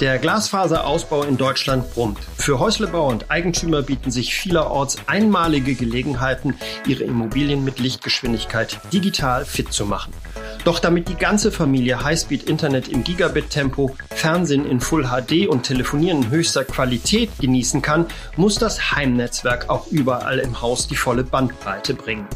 Der Glasfaserausbau in Deutschland brummt. Für Häuslebauer und Eigentümer bieten sich vielerorts einmalige Gelegenheiten, ihre Immobilien mit Lichtgeschwindigkeit digital fit zu machen. Doch damit die ganze Familie Highspeed-Internet im Gigabit-Tempo, Fernsehen in Full HD und Telefonieren in höchster Qualität genießen kann, muss das Heimnetzwerk auch überall im Haus die volle Bandbreite bringen.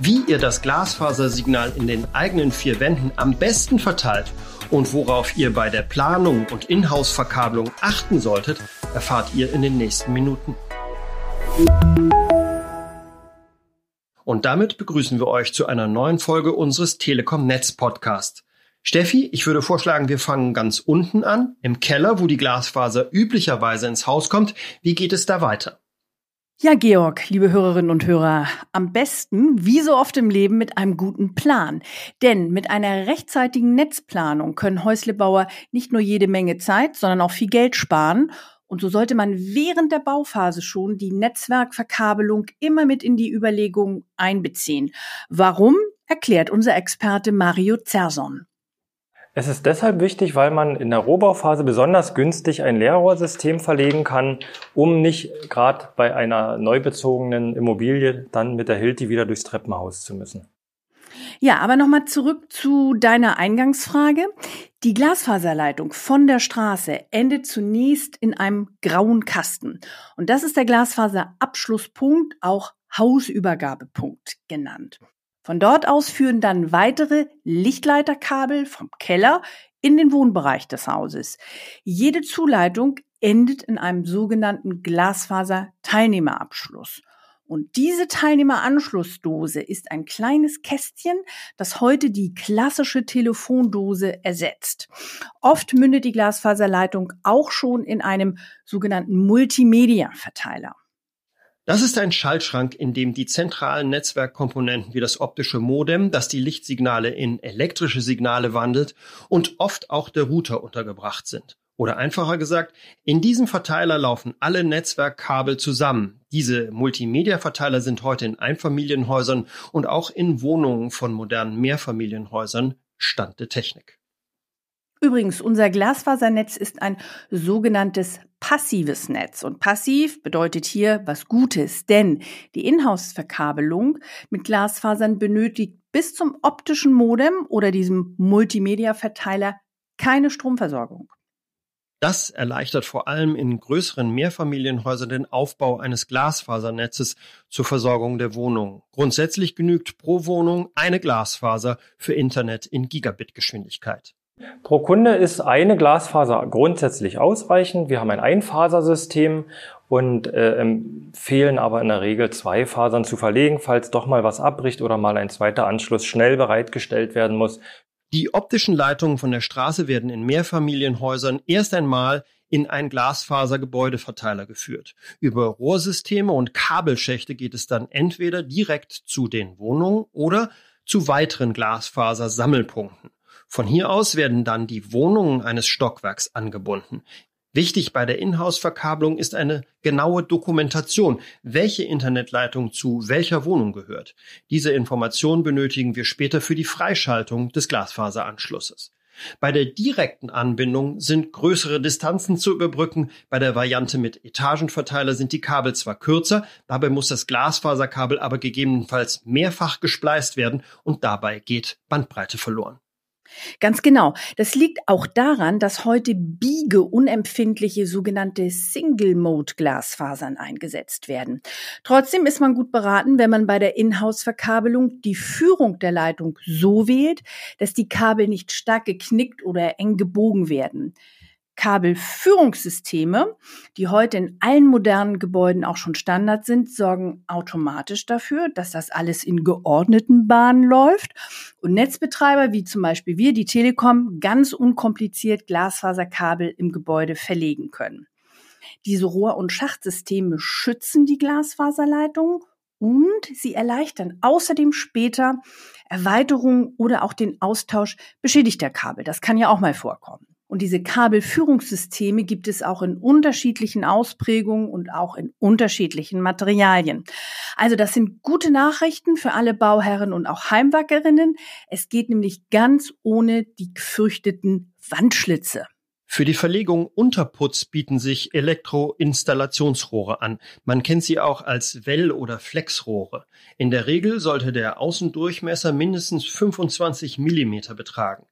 Wie ihr das Glasfasersignal in den eigenen vier Wänden am besten verteilt und worauf ihr bei der Planung und Inhouse-Verkabelung achten solltet, erfahrt ihr in den nächsten Minuten. Und damit begrüßen wir euch zu einer neuen Folge unseres Telekom Netz Podcast. Steffi, ich würde vorschlagen, wir fangen ganz unten an, im Keller, wo die Glasfaser üblicherweise ins Haus kommt. Wie geht es da weiter? Ja, Georg, liebe Hörerinnen und Hörer, am besten, wie so oft im Leben, mit einem guten Plan. Denn mit einer rechtzeitigen Netzplanung können Häuslebauer nicht nur jede Menge Zeit, sondern auch viel Geld sparen. Und so sollte man während der Bauphase schon die Netzwerkverkabelung immer mit in die Überlegungen einbeziehen. Warum, erklärt unser Experte Mario Zerson. Es ist deshalb wichtig, weil man in der Rohbauphase besonders günstig ein Leerrohrsystem verlegen kann, um nicht gerade bei einer neu bezogenen Immobilie dann mit der Hilti wieder durchs Treppenhaus zu müssen. Ja, aber nochmal zurück zu deiner Eingangsfrage. Die Glasfaserleitung von der Straße endet zunächst in einem grauen Kasten. Und das ist der Glasfaserabschlusspunkt, auch Hausübergabepunkt genannt. Von dort aus führen dann weitere Lichtleiterkabel vom Keller in den Wohnbereich des Hauses. Jede Zuleitung endet in einem sogenannten Glasfaser-Teilnehmerabschluss. Und diese Teilnehmeranschlussdose ist ein kleines Kästchen, das heute die klassische Telefondose ersetzt. Oft mündet die Glasfaserleitung auch schon in einem sogenannten Multimedia-Verteiler. Das ist ein Schaltschrank, in dem die zentralen Netzwerkkomponenten wie das optische Modem, das die Lichtsignale in elektrische Signale wandelt, und oft auch der Router untergebracht sind. Oder einfacher gesagt, in diesem Verteiler laufen alle Netzwerkkabel zusammen. Diese Multimedia-Verteiler sind heute in Einfamilienhäusern und auch in Wohnungen von modernen Mehrfamilienhäusern Stand der Technik. Übrigens, unser Glasfasernetz ist ein sogenanntes passives Netz. Und passiv bedeutet hier was Gutes, denn die Inhouse-Verkabelung mit Glasfasern benötigt bis zum optischen Modem oder diesem Multimedia-Verteiler keine Stromversorgung. Das erleichtert vor allem in größeren Mehrfamilienhäusern den Aufbau eines Glasfasernetzes zur Versorgung der Wohnung. Grundsätzlich genügt pro Wohnung eine Glasfaser für Internet in Gigabit-Geschwindigkeit. Pro Kunde ist eine Glasfaser grundsätzlich ausreichend. Wir haben ein Einfasersystem und äh, empfehlen aber in der Regel zwei Fasern zu verlegen, falls doch mal was abbricht oder mal ein zweiter Anschluss schnell bereitgestellt werden muss. Die optischen Leitungen von der Straße werden in Mehrfamilienhäusern erst einmal in ein Glasfasergebäudeverteiler geführt. Über Rohrsysteme und Kabelschächte geht es dann entweder direkt zu den Wohnungen oder zu weiteren Glasfasersammelpunkten. Von hier aus werden dann die Wohnungen eines Stockwerks angebunden. Wichtig bei der Inhouse-Verkabelung ist eine genaue Dokumentation, welche Internetleitung zu welcher Wohnung gehört. Diese Information benötigen wir später für die Freischaltung des Glasfaseranschlusses. Bei der direkten Anbindung sind größere Distanzen zu überbrücken. Bei der Variante mit Etagenverteiler sind die Kabel zwar kürzer, dabei muss das Glasfaserkabel aber gegebenenfalls mehrfach gespleist werden und dabei geht Bandbreite verloren. Ganz genau. Das liegt auch daran, dass heute biegeunempfindliche sogenannte Single-Mode-Glasfasern eingesetzt werden. Trotzdem ist man gut beraten, wenn man bei der Inhouse-Verkabelung die Führung der Leitung so wählt, dass die Kabel nicht stark geknickt oder eng gebogen werden. Kabelführungssysteme, die heute in allen modernen Gebäuden auch schon Standard sind, sorgen automatisch dafür, dass das alles in geordneten Bahnen läuft und Netzbetreiber wie zum Beispiel wir, die Telekom, ganz unkompliziert Glasfaserkabel im Gebäude verlegen können. Diese Rohr- und Schachtsysteme schützen die Glasfaserleitungen und sie erleichtern außerdem später Erweiterungen oder auch den Austausch beschädigter Kabel. Das kann ja auch mal vorkommen. Und diese Kabelführungssysteme gibt es auch in unterschiedlichen Ausprägungen und auch in unterschiedlichen Materialien. Also das sind gute Nachrichten für alle Bauherren und auch Heimwackerinnen. Es geht nämlich ganz ohne die gefürchteten Wandschlitze. Für die Verlegung unter Putz bieten sich Elektroinstallationsrohre an. Man kennt sie auch als Well- oder Flexrohre. In der Regel sollte der Außendurchmesser mindestens 25 Millimeter betragen.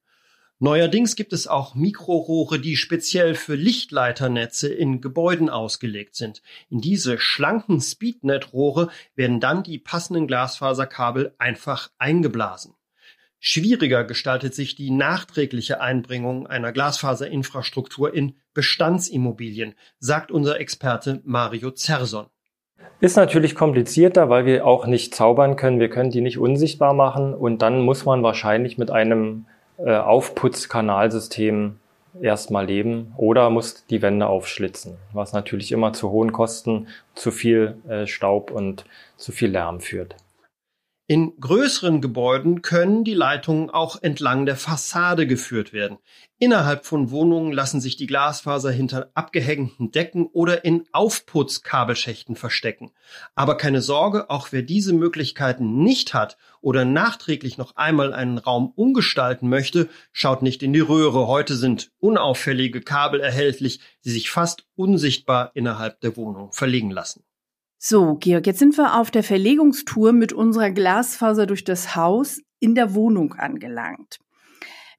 Neuerdings gibt es auch Mikrorohre, die speziell für Lichtleiternetze in Gebäuden ausgelegt sind. In diese schlanken Speednet-Rohre werden dann die passenden Glasfaserkabel einfach eingeblasen. Schwieriger gestaltet sich die nachträgliche Einbringung einer Glasfaserinfrastruktur in Bestandsimmobilien, sagt unser Experte Mario Zerson. Ist natürlich komplizierter, weil wir auch nicht zaubern können. Wir können die nicht unsichtbar machen und dann muss man wahrscheinlich mit einem äh, Aufputzkanalsystem erstmal leben oder muss die Wände aufschlitzen, was natürlich immer zu hohen Kosten, zu viel äh, Staub und zu viel Lärm führt. In größeren Gebäuden können die Leitungen auch entlang der Fassade geführt werden. Innerhalb von Wohnungen lassen sich die Glasfaser hinter abgehängten Decken oder in Aufputzkabelschächten verstecken. Aber keine Sorge, auch wer diese Möglichkeiten nicht hat oder nachträglich noch einmal einen Raum umgestalten möchte, schaut nicht in die Röhre. Heute sind unauffällige Kabel erhältlich, die sich fast unsichtbar innerhalb der Wohnung verlegen lassen. So, Georg, jetzt sind wir auf der Verlegungstour mit unserer Glasfaser durch das Haus in der Wohnung angelangt.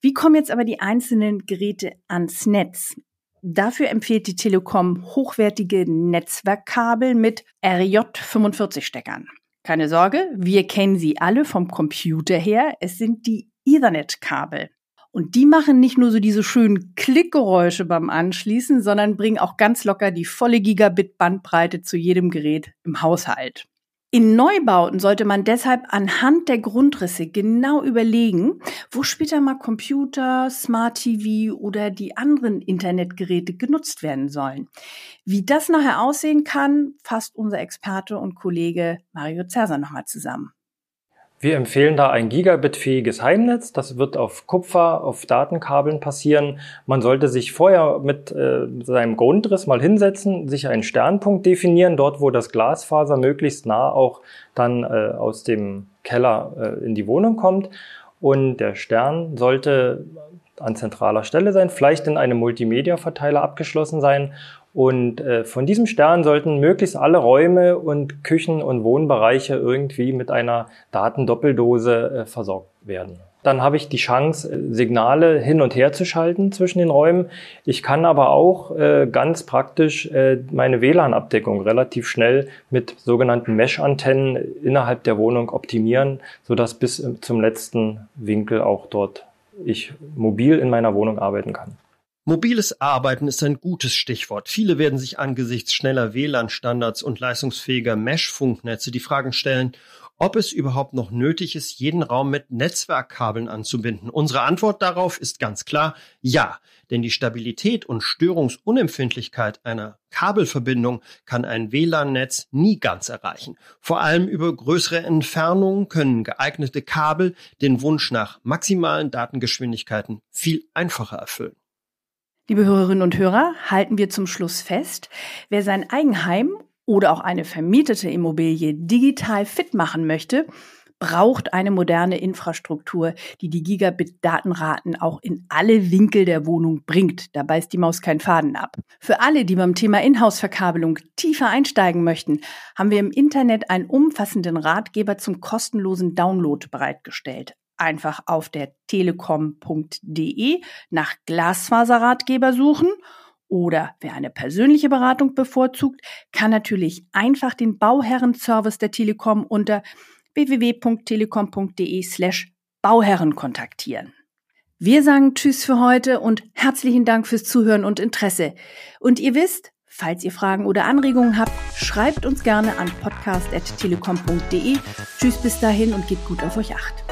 Wie kommen jetzt aber die einzelnen Geräte ans Netz? Dafür empfiehlt die Telekom hochwertige Netzwerkkabel mit RJ45-Steckern. Keine Sorge, wir kennen sie alle vom Computer her. Es sind die Ethernet-Kabel. Und die machen nicht nur so diese schönen Klickgeräusche beim Anschließen, sondern bringen auch ganz locker die volle Gigabit-Bandbreite zu jedem Gerät im Haushalt. In Neubauten sollte man deshalb anhand der Grundrisse genau überlegen, wo später mal Computer, Smart TV oder die anderen Internetgeräte genutzt werden sollen. Wie das nachher aussehen kann, fasst unser Experte und Kollege Mario Zerser nochmal zusammen. Wir empfehlen da ein gigabitfähiges Heimnetz. Das wird auf Kupfer, auf Datenkabeln passieren. Man sollte sich vorher mit äh, seinem Grundriss mal hinsetzen, sich einen Sternpunkt definieren, dort wo das Glasfaser möglichst nah auch dann äh, aus dem Keller äh, in die Wohnung kommt. Und der Stern sollte an zentraler Stelle sein, vielleicht in einem Multimedia-Verteiler abgeschlossen sein und äh, von diesem Stern sollten möglichst alle Räume und Küchen und Wohnbereiche irgendwie mit einer Datendoppeldose äh, versorgt werden. Dann habe ich die Chance, äh, Signale hin und her zu schalten zwischen den Räumen. Ich kann aber auch äh, ganz praktisch äh, meine WLAN-Abdeckung relativ schnell mit sogenannten Mesh-Antennen innerhalb der Wohnung optimieren, sodass bis zum letzten Winkel auch dort ich mobil in meiner Wohnung arbeiten kann. Mobiles Arbeiten ist ein gutes Stichwort. Viele werden sich angesichts schneller WLAN-Standards und leistungsfähiger Mesh-Funknetze die Fragen stellen, ob es überhaupt noch nötig ist, jeden Raum mit Netzwerkkabeln anzubinden. Unsere Antwort darauf ist ganz klar ja, denn die Stabilität und Störungsunempfindlichkeit einer Kabelverbindung kann ein WLAN-Netz nie ganz erreichen. Vor allem über größere Entfernungen können geeignete Kabel den Wunsch nach maximalen Datengeschwindigkeiten viel einfacher erfüllen. Liebe Hörerinnen und Hörer, halten wir zum Schluss fest, wer sein Eigenheim oder auch eine vermietete Immobilie digital fit machen möchte, braucht eine moderne Infrastruktur, die die Gigabit-Datenraten auch in alle Winkel der Wohnung bringt. Da beißt die Maus keinen Faden ab. Für alle, die beim Thema Inhouse-Verkabelung tiefer einsteigen möchten, haben wir im Internet einen umfassenden Ratgeber zum kostenlosen Download bereitgestellt einfach auf der telekom.de nach Glasfaserratgeber suchen oder wer eine persönliche Beratung bevorzugt, kann natürlich einfach den Bauherrenservice der Telekom unter www.telekom.de slash Bauherren kontaktieren. Wir sagen Tschüss für heute und herzlichen Dank fürs Zuhören und Interesse. Und ihr wisst, falls ihr Fragen oder Anregungen habt, schreibt uns gerne an podcast.telekom.de. Tschüss bis dahin und gebt gut auf euch acht.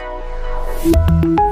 Thank you.